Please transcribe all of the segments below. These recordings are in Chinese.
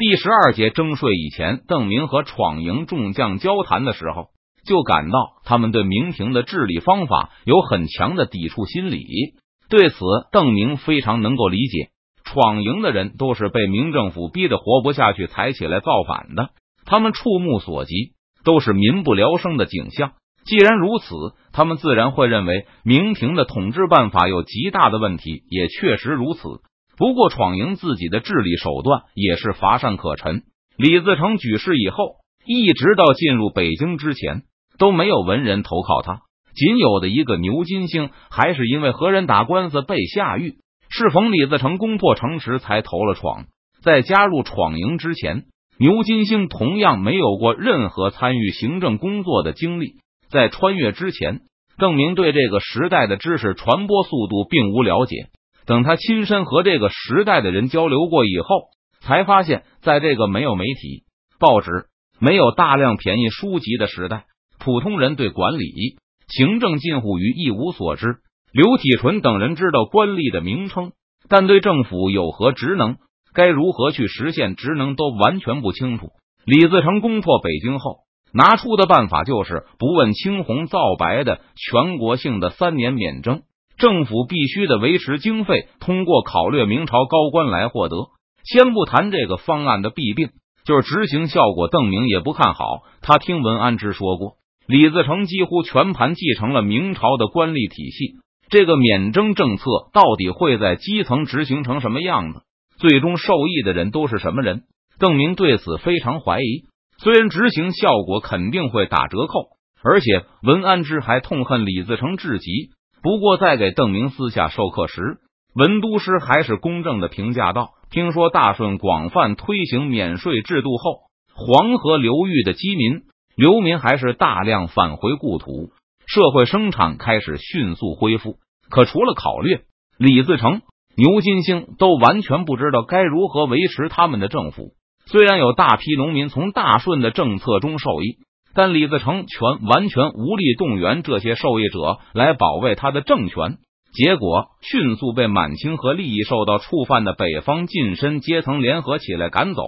第十二节征税以前，邓明和闯营众将交谈的时候，就感到他们对明廷的治理方法有很强的抵触心理。对此，邓明非常能够理解。闯营的人都是被明政府逼得活不下去才起来造反的，他们触目所及都是民不聊生的景象。既然如此，他们自然会认为明廷的统治办法有极大的问题，也确实如此。不过，闯营自己的治理手段也是乏善可陈。李自成举事以后，一直到进入北京之前，都没有文人投靠他，仅有的一个牛金星，还是因为和人打官司被下狱。适逢李自成攻破城池，才投了闯。在加入闯营之前，牛金星同样没有过任何参与行政工作的经历。在穿越之前，邓明对这个时代的知识传播速度并无了解。等他亲身和这个时代的人交流过以后，才发现，在这个没有媒体、报纸、没有大量便宜书籍的时代，普通人对管理、行政近乎于一无所知。刘体纯等人知道官吏的名称，但对政府有何职能、该如何去实现职能都完全不清楚。李自成攻破北京后，拿出的办法就是不问青红皂白的全国性的三年免征，政府必须的维持经费通过考虑明朝高官来获得。先不谈这个方案的弊病，就是执行效果，邓明也不看好。他听文安之说过，李自成几乎全盘继承了明朝的官吏体系。这个免征政策到底会在基层执行成什么样子？最终受益的人都是什么人？邓明对此非常怀疑。虽然执行效果肯定会打折扣，而且文安之还痛恨李自成至极。不过在给邓明私下授课时，文都师还是公正的评价道：“听说大顺广泛推行免税制度后，黄河流域的饥民流民还是大量返回故土。”社会生产开始迅速恢复，可除了考虑李自成、牛金星，都完全不知道该如何维持他们的政府。虽然有大批农民从大顺的政策中受益，但李自成全完全无力动员这些受益者来保卫他的政权，结果迅速被满清和利益受到触犯的北方近身阶层联合起来赶走，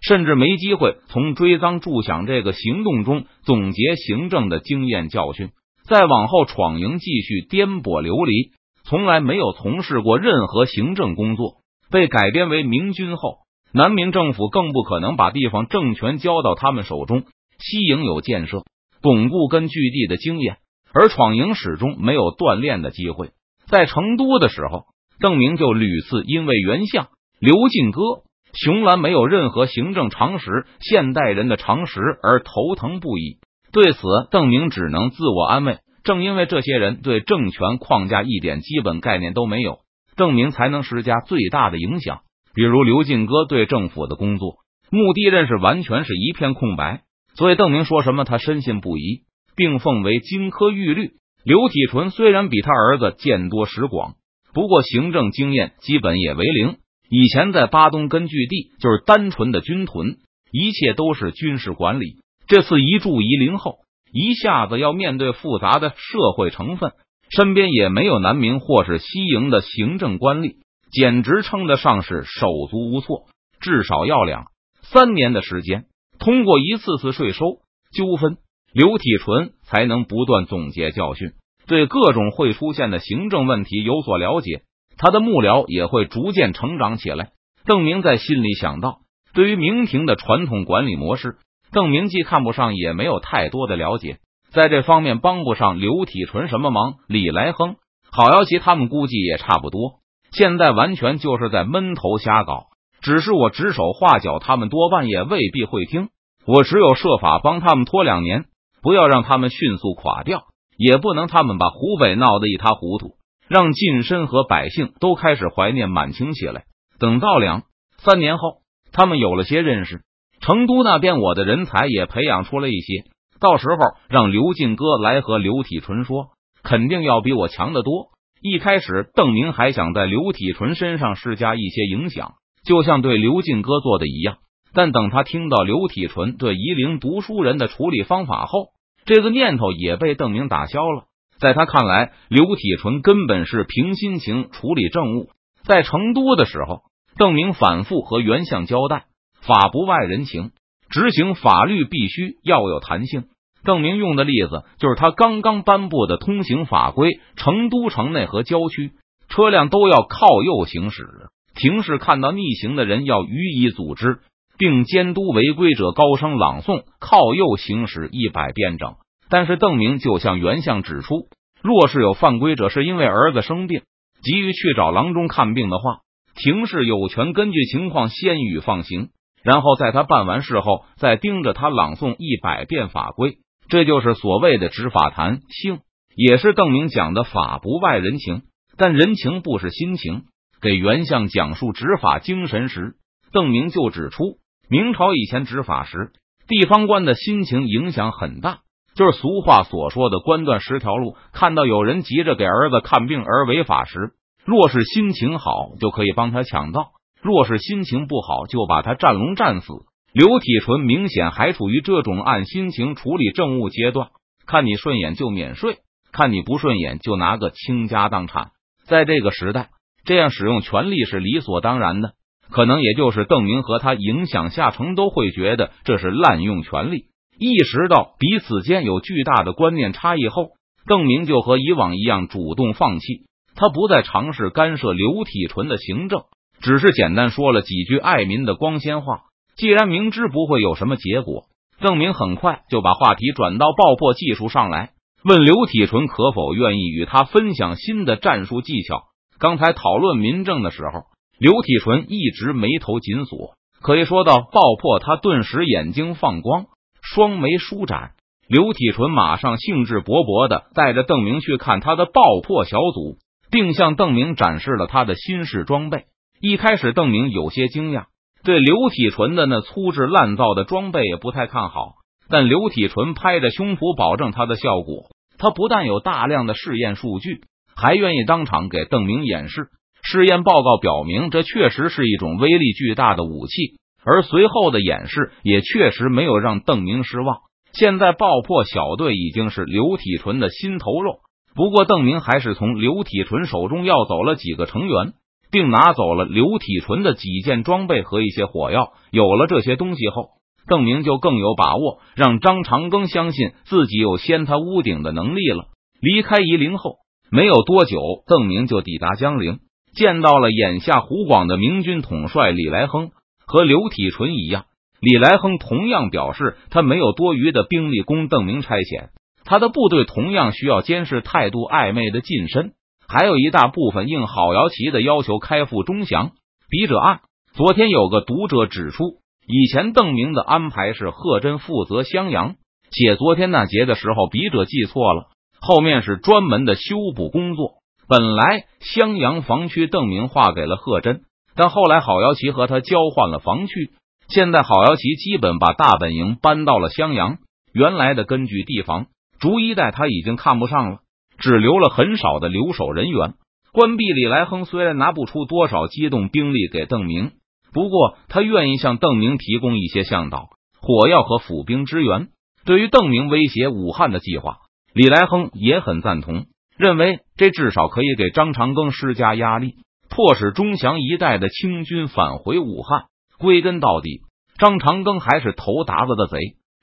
甚至没机会从追赃助饷这个行动中总结行政的经验教训。再往后，闯营继续颠簸流离，从来没有从事过任何行政工作。被改编为明军后，南明政府更不可能把地方政权交到他们手中。西营有建设、巩固根据地的经验，而闯营始终没有锻炼的机会。在成都的时候，邓明就屡次因为袁相、刘进歌、熊兰没有任何行政常识、现代人的常识而头疼不已。对此，邓明只能自我安慰。正因为这些人对政权框架一点基本概念都没有，邓明才能施加最大的影响。比如刘进哥对政府的工作目的认识完全是一片空白，所以邓明说什么他深信不疑，并奉为金科玉律。刘体纯虽然比他儿子见多识广，不过行政经验基本也为零。以前在巴东根据地就是单纯的军屯，一切都是军事管理。这次一驻夷陵后，一下子要面对复杂的社会成分，身边也没有南明或是西营的行政官吏，简直称得上是手足无措。至少要两三年的时间，通过一次次税收纠纷，刘体纯才能不断总结教训，对各种会出现的行政问题有所了解。他的幕僚也会逐渐成长起来。邓明在心里想到，对于明廷的传统管理模式。邓明既看不上，也没有太多的了解，在这方面帮不上刘体纯什么忙。李来亨、郝瑶琪他们估计也差不多，现在完全就是在闷头瞎搞。只是我指手画脚，他们多半也未必会听。我只有设法帮他们拖两年，不要让他们迅速垮掉，也不能他们把湖北闹得一塌糊涂，让近身和百姓都开始怀念满清起来。等到两三年后，他们有了些认识。成都那边，我的人才也培养出了一些，到时候让刘进哥来和刘体纯说，肯定要比我强得多。一开始，邓明还想在刘体纯身上施加一些影响，就像对刘进哥做的一样。但等他听到刘体纯对夷陵读书人的处理方法后，这个念头也被邓明打消了。在他看来，刘体纯根本是凭心情处理政务。在成都的时候，邓明反复和袁相交代。法不外人情，执行法律必须要有弹性。邓明用的例子就是他刚刚颁布的通行法规，成都城内和郊区车辆都要靠右行驶，停驶看到逆行的人要予以组织，并监督违规者高声朗诵“靠右行驶一百遍整”。但是邓明就向原相指出，若是有犯规者是因为儿子生病，急于去找郎中看病的话，庭试有权根据情况先予放行，然后在他办完事后再盯着他朗诵一百遍法规。这就是所谓的执法弹性，也是邓明讲的法不外人情，但人情不是心情。给袁相讲述执法精神时，邓明就指出，明朝以前执法时，地方官的心情影响很大。就是俗话所说的“官断十条路”。看到有人急着给儿子看病而违法时，若是心情好，就可以帮他抢道；若是心情不好，就把他战龙战死。刘体纯明显还处于这种按心情处理政务阶段，看你顺眼就免税，看你不顺眼就拿个倾家荡产。在这个时代，这样使用权力是理所当然的。可能也就是邓明和他影响下层都会觉得这是滥用权力。意识到彼此间有巨大的观念差异后，邓明就和以往一样主动放弃，他不再尝试干涉刘体纯的行政，只是简单说了几句爱民的光鲜话。既然明知不会有什么结果，邓明很快就把话题转到爆破技术上来，问刘体纯可否愿意与他分享新的战术技巧。刚才讨论民政的时候，刘体纯一直眉头紧锁，可以说到爆破，他顿时眼睛放光。双眉舒展，刘体纯马上兴致勃勃的带着邓明去看他的爆破小组，并向邓明展示了他的新式装备。一开始，邓明有些惊讶，对刘体纯的那粗制滥造的装备也不太看好。但刘体纯拍着胸脯保证他的效果，他不但有大量的试验数据，还愿意当场给邓明演示。试验报告表明，这确实是一种威力巨大的武器。而随后的演示也确实没有让邓明失望。现在爆破小队已经是刘体纯的心头肉。不过，邓明还是从刘体纯手中要走了几个成员，并拿走了刘体纯的几件装备和一些火药。有了这些东西后，邓明就更有把握让张长庚相信自己有掀他屋顶的能力了。离开夷陵后没有多久，邓明就抵达江陵，见到了眼下湖广的明军统帅李来亨。和刘体纯一样，李来亨同样表示他没有多余的兵力供邓明差遣，他的部队同样需要监视态度暧昧的近身，还有一大部分应郝瑶旗的要求开赴钟祥。笔者按昨天有个读者指出，以前邓明的安排是贺真负责襄阳，写昨天那节的时候，笔者记错了，后面是专门的修补工作。本来襄阳防区邓明划给了贺真。但后来，郝瑶琪和他交换了防区。现在，郝瑶琪基本把大本营搬到了襄阳，原来的根据地防逐一带他已经看不上了，只留了很少的留守人员。关闭李来亨虽然拿不出多少机动兵力给邓明，不过他愿意向邓明提供一些向导、火药和府兵支援。对于邓明威胁武汉的计划，李来亨也很赞同，认为这至少可以给张长庚施加压力。迫使钟祥一带的清军返回武汉。归根到底，张长庚还是头达子的贼。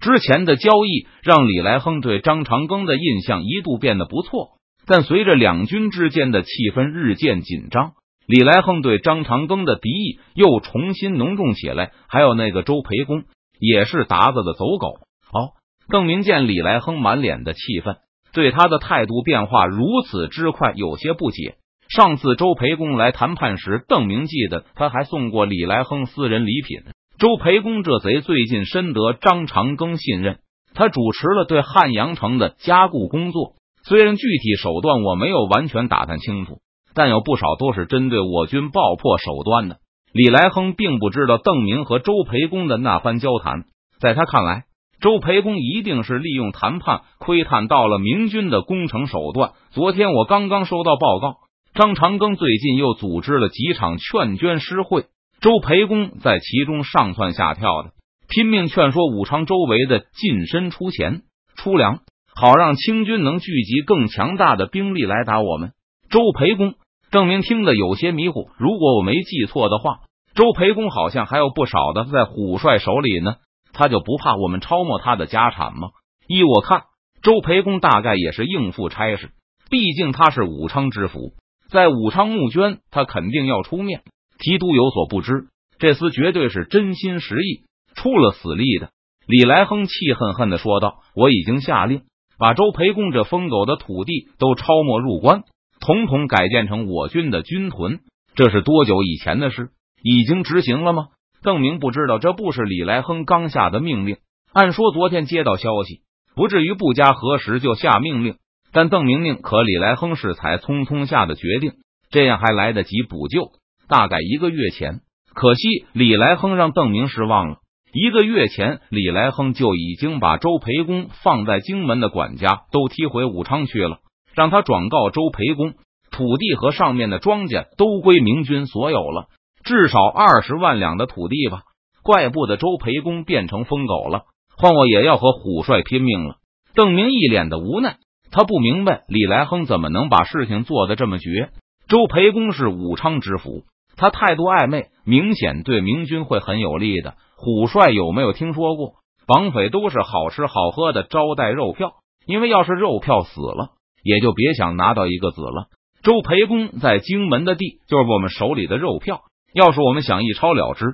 之前的交易让李来亨对张长庚的印象一度变得不错，但随着两军之间的气氛日渐紧张，李来亨对张长庚的敌意又重新浓重起来。还有那个周培公，也是达子的走狗。哦，邓明见李来亨满脸的气愤，对他的态度变化如此之快，有些不解。上次周培公来谈判时，邓明记得他还送过李来亨私人礼品。周培公这贼最近深得张长庚信任，他主持了对汉阳城的加固工作。虽然具体手段我没有完全打探清楚，但有不少都是针对我军爆破手段的。李来亨并不知道邓明和周培公的那番交谈，在他看来，周培公一定是利用谈判窥探到了明军的攻城手段。昨天我刚刚收到报告。张长庚最近又组织了几场劝捐诗会，周培公在其中上蹿下跳的，拼命劝说武昌周围的近身出钱出粮，好让清军能聚集更强大的兵力来打我们。周培公、郑明听得有些迷糊。如果我没记错的话，周培公好像还有不少的在虎帅手里呢，他就不怕我们抄没他的家产吗？依我看，周培公大概也是应付差事，毕竟他是武昌知府，在武昌募捐，他肯定要出面。提督有所不知，这厮绝对是真心实意，出了死力的。李来亨气恨恨的说道：“我已经下令，把周培公这疯狗的土地都抄没入关，统统改建成我军的军屯。这是多久以前的事？已经执行了吗？”邓明不知道，这不是李来亨刚下的命令。按说昨天接到消息，不至于不加核实就下命令。但邓明明可李来亨是才匆匆下的决定，这样还来得及补救。大概一个月前，可惜李来亨让邓明失望了。一个月前，李来亨就已经把周培公放在荆门的管家都踢回武昌去了，让他转告周培公，土地和上面的庄稼都归明军所有了，至少二十万两的土地吧。怪不得周培公变成疯狗了，换我也要和虎帅拼命了。邓明一脸的无奈，他不明白李来亨怎么能把事情做得这么绝。周培公是武昌知府。他态度暧昧，明显对明军会很有利的。虎帅有没有听说过？绑匪都是好吃好喝的招待肉票，因为要是肉票死了，也就别想拿到一个子了。周培公在荆门的地，就是我们手里的肉票。要是我们想一抄了之，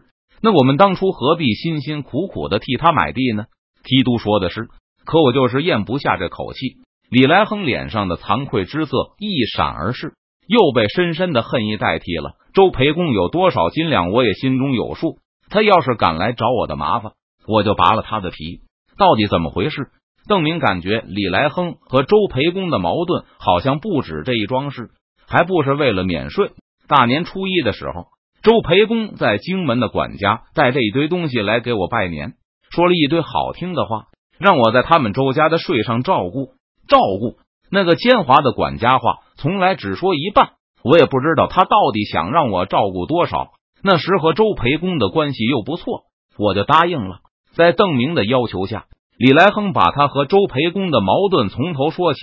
那我们当初何必辛辛苦苦的替他买地呢？提督说的是，可我就是咽不下这口气。李来亨脸上的惭愧之色一闪而逝，又被深深的恨意代替了。周培公有多少斤两，我也心中有数。他要是敢来找我的麻烦，我就拔了他的皮。到底怎么回事？邓明感觉李来亨和周培公的矛盾好像不止这一桩事，还不是为了免税。大年初一的时候，周培公在荆门的管家带着一堆东西来给我拜年，说了一堆好听的话，让我在他们周家的税上照顾照顾。那个奸猾的管家话，从来只说一半。我也不知道他到底想让我照顾多少。那时和周培公的关系又不错，我就答应了。在邓明的要求下，李来亨把他和周培公的矛盾从头说起。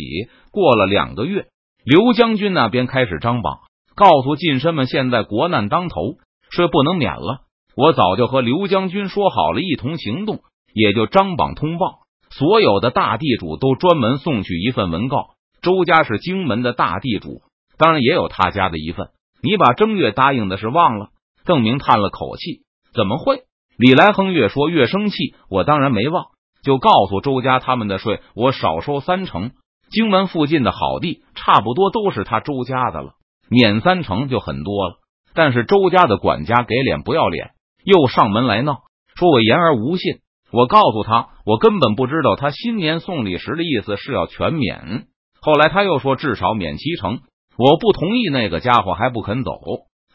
过了两个月，刘将军那边开始张榜，告诉近身们现在国难当头，税不能免了。我早就和刘将军说好了，一同行动，也就张榜通报。所有的大地主都专门送去一份文告：周家是荆门的大地主。当然也有他家的一份。你把正月答应的事忘了？邓明叹了口气：“怎么会？”李来亨越说越生气。我当然没忘，就告诉周家他们的税我少收三成。荆门附近的好地差不多都是他周家的了，免三成就很多了。但是周家的管家给脸不要脸，又上门来闹，说我言而无信。我告诉他，我根本不知道他新年送礼时的意思是要全免。后来他又说至少免七成。我不同意，那个家伙还不肯走，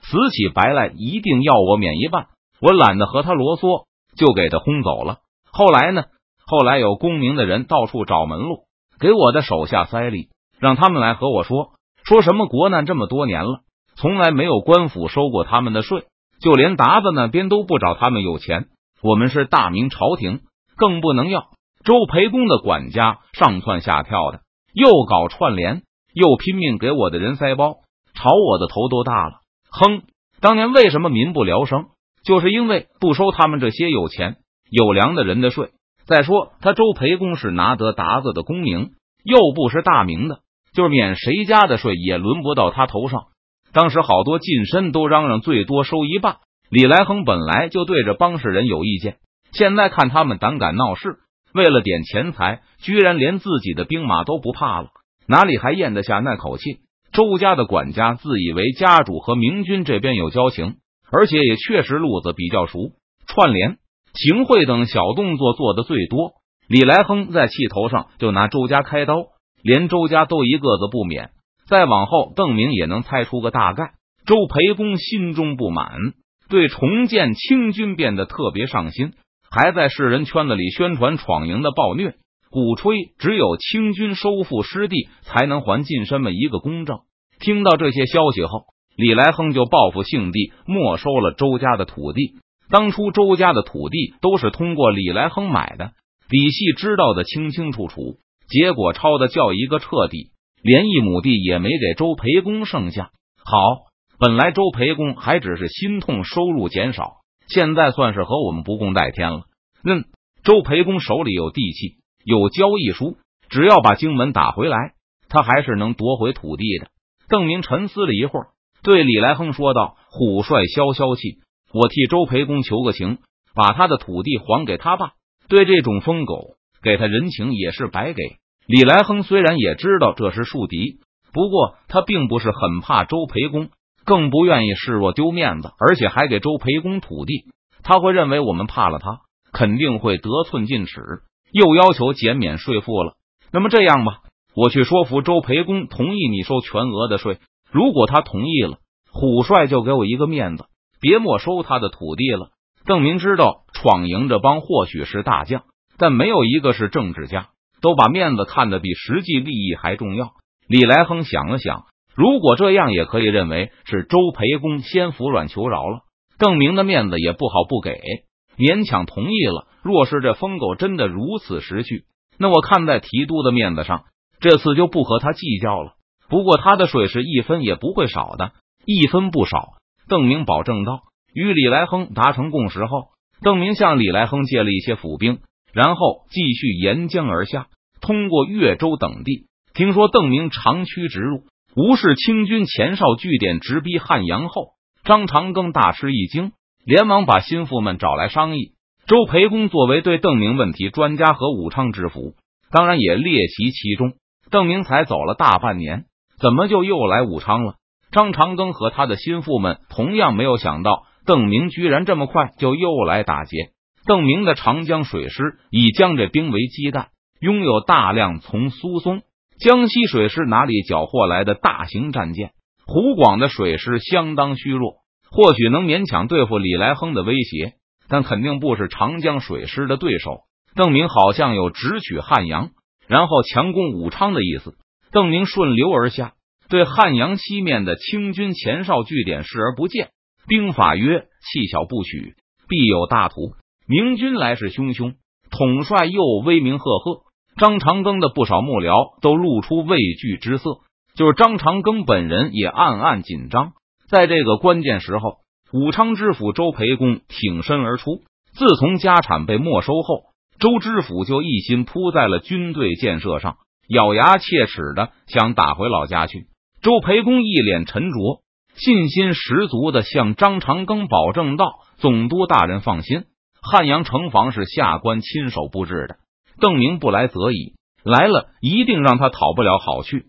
死乞白赖，一定要我免一半。我懒得和他啰嗦，就给他轰走了。后来呢？后来有功名的人到处找门路，给我的手下塞礼，让他们来和我说，说什么国难这么多年了，从来没有官府收过他们的税，就连达子那边都不找他们有钱。我们是大明朝廷，更不能要。周培公的管家上蹿下跳的，又搞串联。又拼命给我的人塞包，朝我的头都大了。哼，当年为什么民不聊生，就是因为不收他们这些有钱有粮的人的税。再说他周培公是拿得达子的功名，又不是大明的，就是免谁家的税也轮不到他头上。当时好多近身都嚷嚷最多收一半。李来亨本来就对着帮事人有意见，现在看他们胆敢闹事，为了点钱财，居然连自己的兵马都不怕了。哪里还咽得下那口气？周家的管家自以为家主和明君这边有交情，而且也确实路子比较熟，串联、行贿等小动作做的最多。李来亨在气头上就拿周家开刀，连周家都一个子不免。再往后，邓明也能猜出个大概。周培公心中不满，对重建清军变得特别上心，还在世人圈子里宣传闯营的暴虐。鼓吹只有清军收复失地，才能还近身们一个公正。听到这些消息后，李来亨就报复性地没收了周家的土地。当初周家的土地都是通过李来亨买的，李系知道的清清楚楚。结果抄的叫一个彻底，连一亩地也没给周培公剩下。好，本来周培公还只是心痛收入减少，现在算是和我们不共戴天了。嗯，周培公手里有地契，有交易书，只要把荆门打回来，他还是能夺回土地的。邓明沉思了一会儿，对李来亨说道：“虎帅消消气，我替周培公求个情，把他的土地还给他爸。对这种疯狗，给他人情也是白给。”李来亨虽然也知道这是树敌，不过他并不是很怕周培公。更不愿意示弱丢面子，而且还给周培公土地，他会认为我们怕了他，肯定会得寸进尺，又要求减免税赋了。那么这样吧，我去说服周培公同意你收全额的税。如果他同意了，虎帅就给我一个面子，别没收他的土地了。邓明知道闯营这帮或许是大将，但没有一个是政治家，都把面子看得比实际利益还重要。李来亨想了想。如果这样，也可以认为是周培公先服软求饶了。邓明的面子也不好不给，勉强同意了。若是这疯狗真的如此识趣，那我看在提督的面子上，这次就不和他计较了。不过他的税是一分也不会少的，一分不少。邓明保证道。与李来亨达成共识后，邓明向李来亨借了一些府兵，然后继续沿江而下，通过越州等地。听说邓明长驱直入。吴氏清军前哨据点直逼汉阳后，张长庚大吃一惊，连忙把心腹们找来商议。周培公作为对邓明问题专家和武昌知府，当然也列席其中。邓明才走了大半年，怎么就又来武昌了？张长庚和他的心腹们同样没有想到，邓明居然这么快就又来打劫。邓明的长江水师以江浙兵为基弹，拥有大量从苏松。江西水师哪里缴获来的大型战舰？湖广的水师相当虚弱，或许能勉强对付李来亨的威胁，但肯定不是长江水师的对手。邓明好像有直取汉阳，然后强攻武昌的意思。邓明顺流而下，对汉阳西面的清军前哨据点视而不见。兵法曰：气小不取，必有大图。明军来势汹汹，统帅又威名赫赫。张长庚的不少幕僚都露出畏惧之色，就是张长庚本人也暗暗紧张。在这个关键时候，武昌知府周培公挺身而出。自从家产被没收后，周知府就一心扑在了军队建设上，咬牙切齿的想打回老家去。周培公一脸沉着，信心十足的向张长庚保证道：“总督大人放心，汉阳城防是下官亲手布置的。”邓明不来则已，来了一定让他讨不了好去。